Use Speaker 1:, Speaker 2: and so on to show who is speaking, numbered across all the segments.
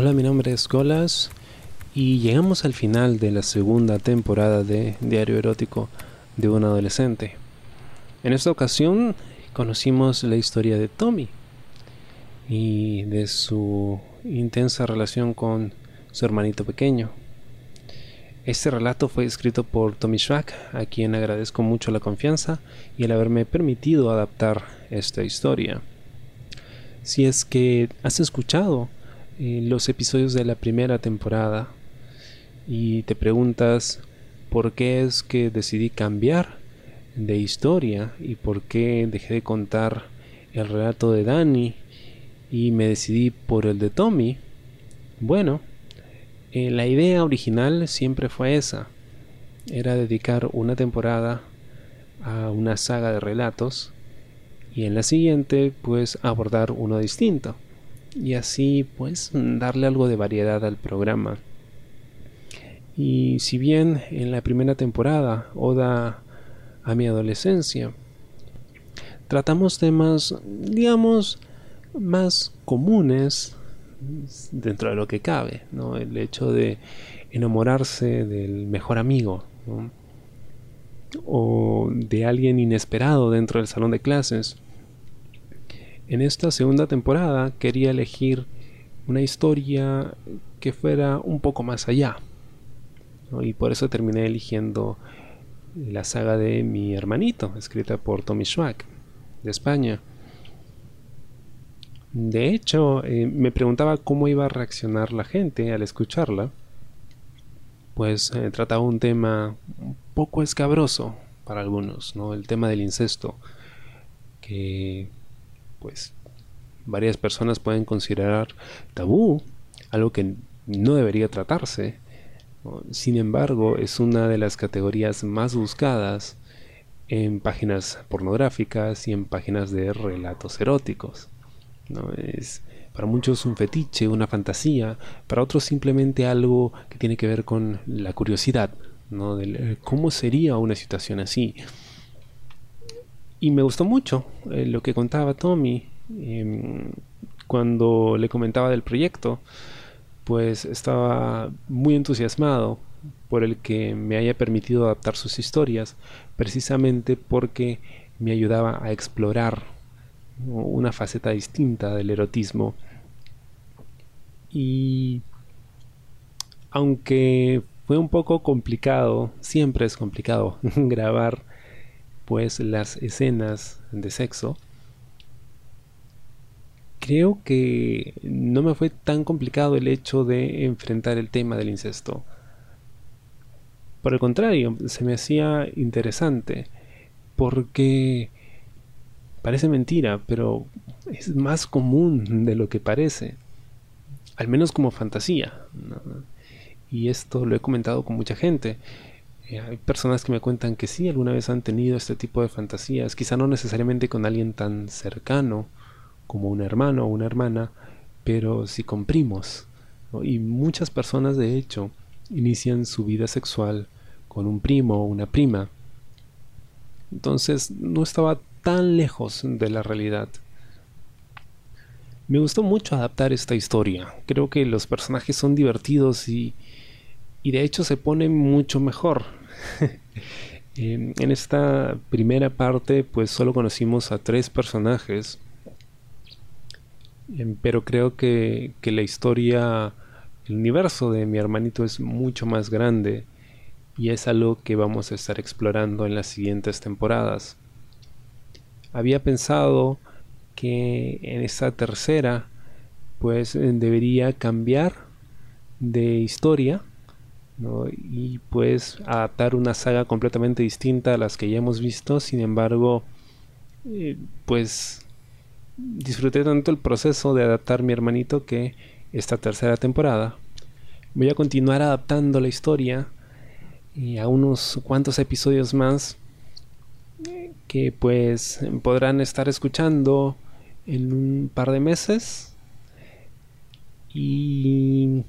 Speaker 1: Hola, mi nombre es Golas y llegamos al final de la segunda temporada de Diario Erótico de un adolescente. En esta ocasión conocimos la historia de Tommy y de su intensa relación con su hermanito pequeño. Este relato fue escrito por Tommy Schwack, a quien agradezco mucho la confianza y el haberme permitido adaptar esta historia. Si es que has escuchado eh, los episodios de la primera temporada y te preguntas por qué es que decidí cambiar de historia y por qué dejé de contar el relato de Danny y me decidí por el de Tommy, bueno, eh, la idea original siempre fue esa, era dedicar una temporada a una saga de relatos y en la siguiente pues abordar uno distinto y así pues darle algo de variedad al programa. Y si bien en la primera temporada, Oda a mi adolescencia, tratamos temas, digamos, más comunes dentro de lo que cabe, ¿no? El hecho de enamorarse del mejor amigo, o de alguien inesperado dentro del salón de clases, en esta segunda temporada quería elegir una historia que fuera un poco más allá. Y por eso terminé eligiendo la saga de Mi hermanito, escrita por Tommy Schwack, de España. De hecho, eh, me preguntaba cómo iba a reaccionar la gente al escucharla. Pues eh, trataba un tema un poco escabroso para algunos, ¿no? El tema del incesto, que pues varias personas pueden considerar tabú, algo que no debería tratarse. Sin embargo, es una de las categorías más buscadas en páginas pornográficas y en páginas de relatos eróticos. ¿no? Es para muchos un fetiche, una fantasía, para otros simplemente algo que tiene que ver con la curiosidad, ¿no? Eh, cómo sería una situación así. Y me gustó mucho eh, lo que contaba Tommy Em, cuando le comentaba del proyecto, pues estaba muy entusiasmado por el que me haya permitido adaptar sus historias, precisamente porque me ayudaba a explorar una faceta distinta del erotismo. Y aunque fue un poco complicado, siempre es complicado grabar pues las escenas de sexo, creo que no me fue tan complicado el hecho de enfrentar el tema del incesto. Por el contrario, se me hacía interesante porque parece mentira, pero es más común de lo que parece, al menos como fantasía. Y esto lo he comentado con mucha gente. Eh, hay personas que me cuentan que sí, alguna vez han tenido este tipo de fantasías, quizá no necesariamente con alguien tan cercano, como un hermano o una hermana, pero si con primos. Y muchas personas, de hecho, inician su vida sexual con un primo o una prima. Entonces no estaba tan lejos de la realidad. Me gustó mucho adaptar esta historia. Creo que los personajes son divertidos y, y de hecho se pone mucho mejor. en esta primera parte pues solo conocimos a tres personajes Em, pero creo que, que la historia, el universo de mi hermanito es mucho más grande y es algo que vamos a estar explorando en las siguientes temporadas. Había pensado que en esta tercera pues eh, debería cambiar de historia y pues adaptar una saga completamente distinta a las que ya hemos visto. Sin embargo eh, pues disfruté tanto el proceso de adaptar mi hermanito que esta tercera temporada voy a continuar adaptando la historia y a unos cuantos episodios más que pues podrán estar escuchando en un par de meses. Y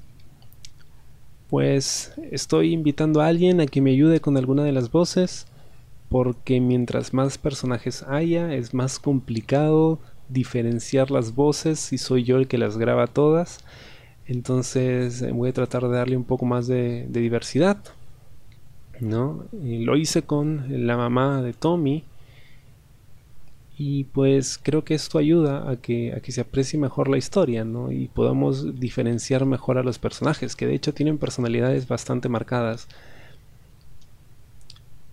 Speaker 1: pues estoy invitando a alguien a que me ayude con alguna de las voces porque mientras más personajes haya es más complicado diferenciar las voces si soy yo el que las graba todas. Entonces voy a tratar de darle un poco más de, diversidad. ¿no? lo hice con la mamá de Tommy. Y pues creo que esto ayuda a que, a que se aprecie mejor la historia, ¿no? Y podamos diferenciar mejor a los personajes, que de hecho tienen personalidades bastante marcadas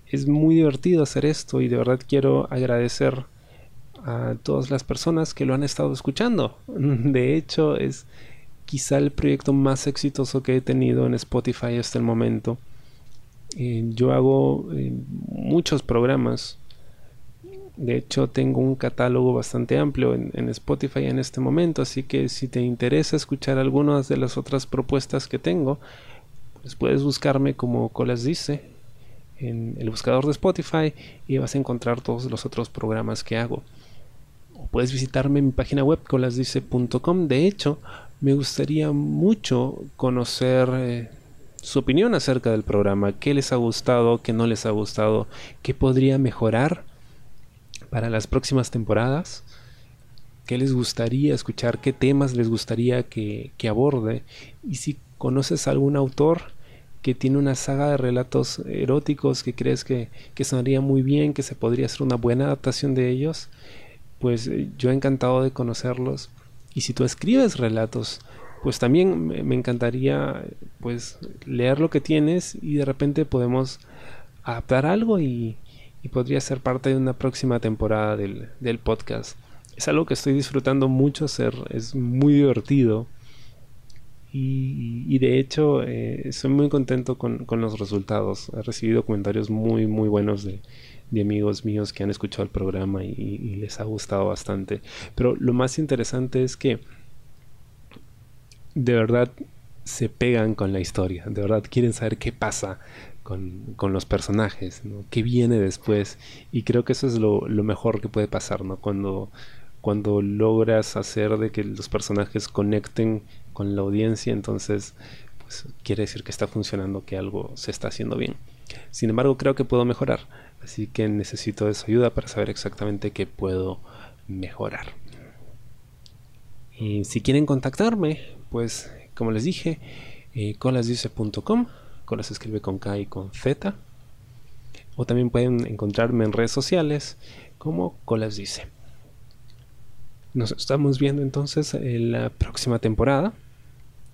Speaker 1: es muy divertido hacer esto y de verdad quiero agradecer a todas las personas que lo han estado escuchando. De hecho, es quizá el proyecto más exitoso que he tenido en Spotify hasta el momento. Eh, yo hago eh, muchos programas. De hecho, tengo un catálogo bastante amplio en, Spotify en este momento, así que si te interesa escuchar algunas de las otras propuestas que tengo, pues puedes buscarme como Colas dice en el buscador de Spotify y vas a encontrar todos los otros programas que hago. O puedes visitarme en mi página web colasdice.com. De hecho, me gustaría mucho conocer eh, su opinión acerca del programa, qué les ha gustado, qué no les ha gustado, qué podría mejorar para las próximas temporadas, qué les gustaría escuchar, qué temas les gustaría que, que aborde y si conoces algún autor que tiene una saga de relatos eróticos que crees que, que sonaría muy bien, que se podría hacer una buena adaptación de ellos, pues eh, yo he encantado de conocerlos. Y si tú escribes relatos, pues también me encantaría pues leer lo que tienes y de repente podemos adaptar algo y, podría ser parte de una próxima temporada del, del, podcast. Es algo que estoy disfrutando mucho hacer, es muy divertido y, de hecho, eh, muy contento con, los resultados. He recibido comentarios muy, muy buenos de, amigos míos que han escuchado el programa y, les ha gustado bastante. Pero lo más interesante es que de verdad se pegan con la historia. De verdad quieren saber qué pasa con, los personajes, qué viene después. Y creo que eso es lo, lo mejor que puede pasar, ¿no? Cuando cuando logras hacer de que los personajes conecten con la audiencia, entonces pues, quiere decir que está funcionando, que algo se está haciendo bien. Sin embargo, creo que puedo mejorar, así que necesito de su ayuda para saber exactamente qué puedo mejorar. Y si quieren contactarme, pues como les dije, eh, colasdice.com, colas se escribe con K y con Z, o también pueden encontrarme en redes sociales como colas dice. Nos estamos viendo entonces en la próxima temporada,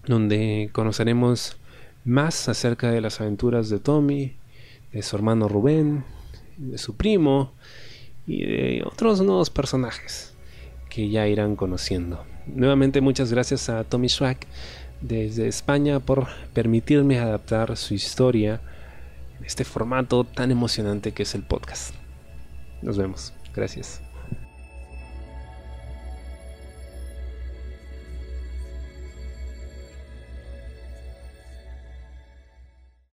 Speaker 1: donde conoceremos más acerca de las aventuras de Tommy, de su hermano Rubén, de su primo y de otros nuevos personajes que ya irán conociendo. Nuevamente muchas gracias a Tommy Schwack desde España por permitirme adaptar su historia en este formato tan emocionante que es el podcast. Nos vemos. Gracias.